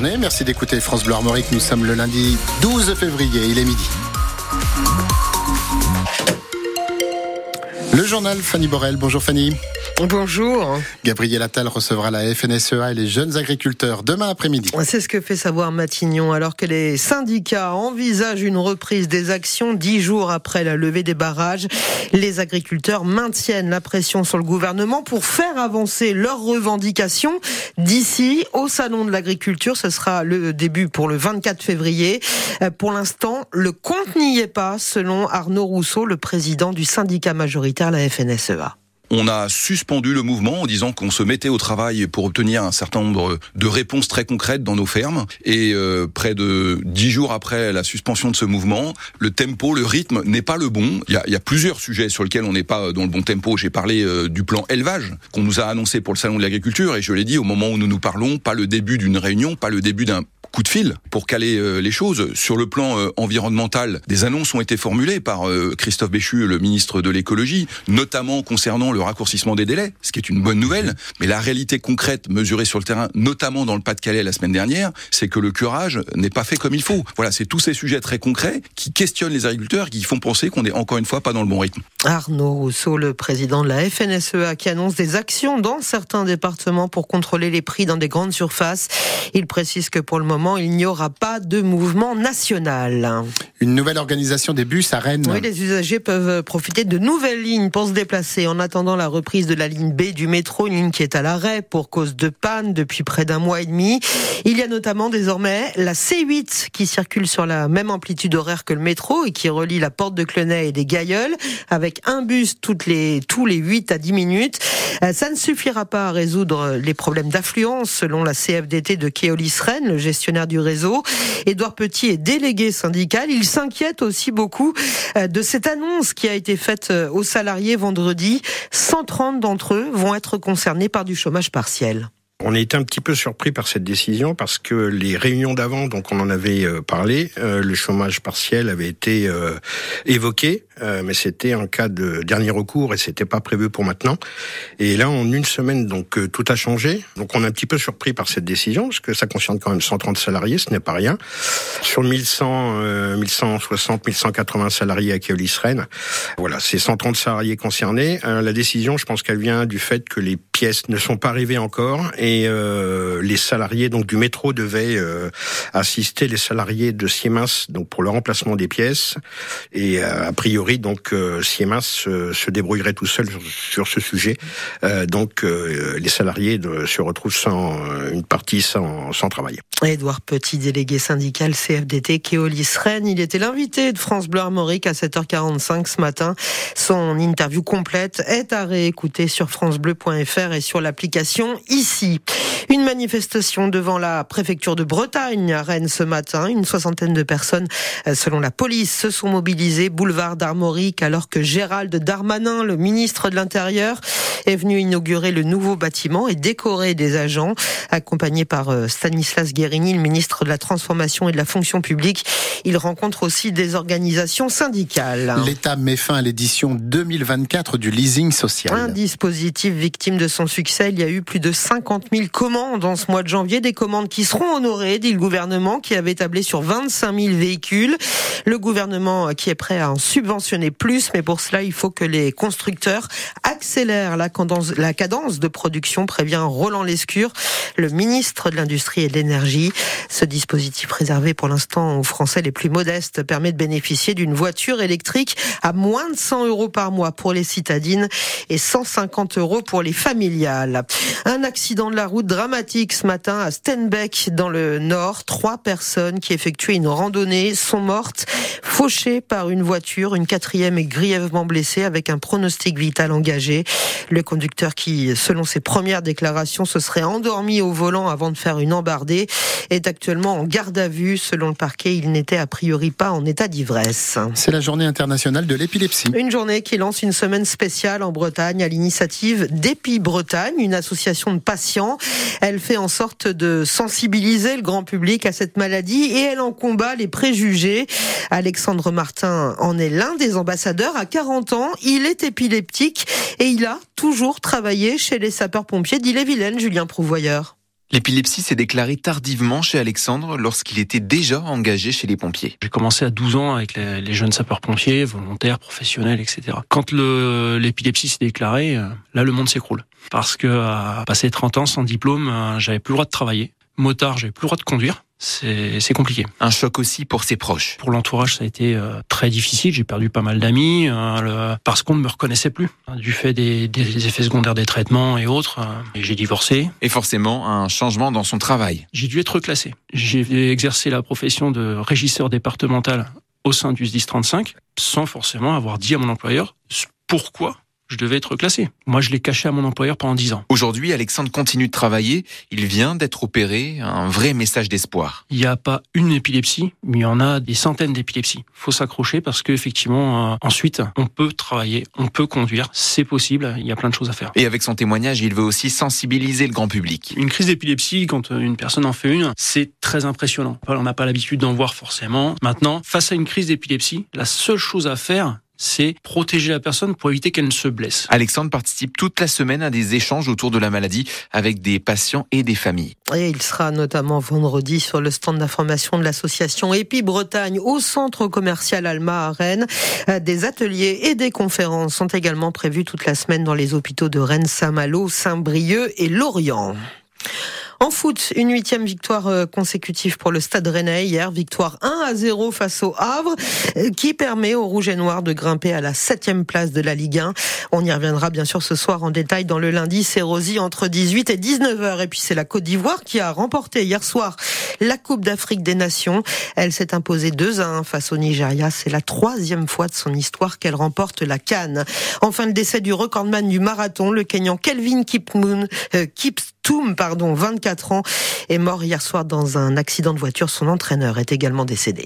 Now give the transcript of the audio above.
Merci d'écouter France Bleu Armorique. Nous sommes le lundi 12 février. Il est midi. Le journal Fanny Borel. Bonjour Fanny. Bonjour. Gabriel Attal recevra la FNSEA et les jeunes agriculteurs demain après-midi. C'est ce que fait savoir Matignon alors que les syndicats envisagent une reprise des actions dix jours après la levée des barrages. Les agriculteurs maintiennent la pression sur le gouvernement pour faire avancer leurs revendications d'ici au salon de l'agriculture. Ce sera le début pour le 24 février. Pour l'instant, le compte n'y est pas selon Arnaud Rousseau, le président du syndicat majoritaire, la FNSEA on a suspendu le mouvement en disant qu'on se mettait au travail pour obtenir un certain nombre de réponses très concrètes dans nos fermes. Et euh, près de dix jours après la suspension de ce mouvement, le tempo, le rythme n'est pas le bon. Il y a, plusieurs sujets sur lesquels on n'est pas dans le bon tempo. J'ai parlé euh, du plan élevage qu'on nous a annoncé pour le salon de l'agriculture et je l'ai dit au moment où nous nous parlons, pas le début d'une réunion, pas le début d'un coup de fil pour caler euh, les choses. Sur le plan environnemental, des annonces ont été formulées par Christophe Béchu, le ministre de l'écologie, notamment concernant le raccourcissement des délais, ce qui est une bonne nouvelle. Mais la réalité concrète mesurée sur le terrain, notamment dans le Pas-de-Calais la semaine dernière, c'est que le curage n'est pas fait comme il faut. Voilà, c'est tous ces sujets très concrets qui questionnent les agriculteurs, qui font penser qu'on est encore une fois pas dans le bon rythme. Arnaud Rousseau, le président de la FNSEA, qui annonce des actions dans certains départements pour contrôler les prix dans des grandes surfaces. Il précise que pour le moment, il n'y aura pas de mouvement national. Une nouvelle organisation des bus à Rennes. Oui, les usagers peuvent profiter de nouvelles lignes pour se déplacer en attendant la reprise de la ligne B du métro, une ligne qui est à l'arrêt pour cause de panne depuis près d'un mois et demi. Il y a notamment désormais la C8 qui circule sur la même amplitude horaire que le métro et qui relie la porte de Clenay et des Gailleuls avec un bus toutes les, tous les 8 à 10 minutes. Euh, ça ne suffira pas à résoudre les problèmes d'affluence selon la CFDT de Keolis Rennes, le gestionnaire du réseau. Édouard Petit est délégué syndical. S'inquiète aussi beaucoup euh, de cette annonce qui a été faite euh, aux salariés vendredi. 130 d'entre eux vont être concernés par du chômage partiel. On a été un petit peu surpris par cette décision parce que les réunions d'avant, donc on en avait euh, parlé, euh, le chômage partiel avait été euh, évoqué, mais c'était un cas de dernier recours et c'était pas prévu pour maintenant. Et là, en une semaine, donc tout a changé. Donc on est un petit peu surpris par cette décision parce que ça concerne quand même 130 salariés, ce n'est pas rien. Sur 1100, 1160, 1180 salariés à Keolis Rennes, voilà, c'est 130 salariés concernés. la décision, je pense qu'elle vient du fait que les pièces ne sont pas arrivées encore et et euh, les salariés donc du métro devaient euh, assister les salariés de Siemens donc pour le remplacement des pièces et euh, a priori donc Siemens se débrouillerait tout seul sur, ce sujet donc les salariés se retrouvent sans une partie sans, sans travail. Édouard Petit, délégué syndical CFDT Keolis Rennes, il était l'invité de France Bleu Armorique à 7h45 ce matin. Son interview complète est à réécouter sur francebleu.fr et sur l'application ici. Une manifestation devant la préfecture de Bretagne à Rennes ce matin. Une soixantaine de personnes, euh, selon la police, se sont mobilisées boulevard d'Armorique alors que Gérald Darmanin, le ministre de l'Intérieur, est venu inaugurer le nouveau bâtiment et décorer des agents, accompagné par euh, Stanislas Guérini, le ministre de la Transformation et de la Fonction publique. Il rencontre aussi des organisations syndicales. L'État met fin à l'édition 2024 du leasing social. Un dispositif victime de son succès. Il y a eu plus de 50 000 commandes en ce mois de janvier, des commandes qui seront honorées, dit le gouvernement, qui avait tablé sur 25 000 véhicules. Le gouvernement qui est prêt à en subventionner plus, mais pour cela, il faut que les constructeurs cadence, la cadence de production, prévient Roland Lescure, le ministre de l'Industrie et de l'Énergie. Ce dispositif réservé pour l'instant aux Français les plus modestes permet de bénéficier d'une voiture électrique à moins de 100 euros par mois pour les citadines et 150 euros pour les familiales. Un accident de la route dramatique ce matin à Stenbeck dans le nord. Trois personnes qui effectuaient une randonnée sont mortes, fauchées par une voiture. Une quatrième est grièvement blessée avec un pronostic vital engagé. Le conducteur qui, selon ses premières déclarations, se serait endormi au volant avant de faire une embardée est actuellement en garde à vue. Selon le parquet, il n'était a priori pas en état d'ivresse. C'est la journée internationale de l'épilepsie. Une journée qui lance une semaine spéciale en Bretagne à l'initiative d'Épi Bretagne, une association de patients. Elle fait en sorte de sensibiliser le grand public à cette maladie et elle en combat les préjugés. Alexandre Martin en est l'un des ambassadeurs. À 40 ans, il est épileptique et il a toujours travaillé chez les sapeurs-pompiers d'Ille-et-Vilaine, Julien Prouvoyeur. L'épilepsie s'est déclarée tardivement chez Alexandre lorsqu'il était déjà engagé chez les pompiers. J'ai commencé à 12 ans avec les, jeunes sapeurs-pompiers, volontaires, professionnels, etc. Quand l'épilepsie s'est déclarée, euh, là le monde s'écroule. Parce que à passer 30 ans sans diplôme, euh, j'avais plus le droit de travailler. Motard, j'avais plus le droit de conduire c'est compliqué. Un choc aussi pour ses proches. Pour l'entourage, ça a été euh, très difficile. J'ai perdu pas mal d'amis euh, parce qu'on ne me reconnaissait plus hein, du fait des, effets secondaires des traitements et autres. Euh, et j'ai divorcé. Et forcément, un changement dans son travail. J'ai dû être reclassé. J'ai exercé la profession de régisseur départemental au sein du SDIS 35 sans forcément avoir dit à mon employeur pourquoi je devais être classé. Moi, je l'ai caché à mon employeur pendant dix ans. Aujourd'hui, Alexandre continue de travailler. Il vient d'être opéré. Un vrai message d'espoir. Il n'y a pas une épilepsie, mais il y en a des centaines d'épilepsies. faut s'accrocher parce qu'effectivement, euh, ensuite, on peut travailler, on peut conduire. C'est possible. Il y a plein de choses à faire. Et avec son témoignage, il veut aussi sensibiliser le grand public. Une crise d'épilepsie, quand une personne en fait une, c'est très impressionnant. On n'a pas l'habitude d'en voir forcément. Maintenant, face à une crise d'épilepsie, la seule chose à faire, c'est protéger la personne pour éviter qu'elle ne se blesse. Alexandre participe toute la semaine à des échanges autour de la maladie avec des patients et des familles. Et il sera notamment vendredi sur le stand d'information de l'association Épi Bretagne au centre commercial Alma à Rennes. Euh, des ateliers et des conférences sont également prévus toute la semaine dans les hôpitaux de Rennes, Saint-Malo, Saint-Brieuc et Lorient. En foot, une huitième victoire euh, consécutive pour le Stade Rennais hier, victoire 1 à 0 face au Havre, euh, qui permet aux Rouges et Noirs de grimper à la septième place de la Ligue 1. On y reviendra bien sûr ce soir en détail dans le lundi. C'est Rosy entre 18 et 19 h Et puis c'est la Côte d'Ivoire qui a remporté hier soir la Coupe d'Afrique des Nations. Elle s'est imposée 2 à 1 face au Nigeria. C'est la troisième fois de son histoire qu'elle remporte la Cannes. Enfin, le décès du recordman du marathon, le Kenyan Kelvin Kipmoon, Kiptoum, pardon, 24 ans, est mort hier soir dans un accident de voiture. Son entraîneur est également décédé.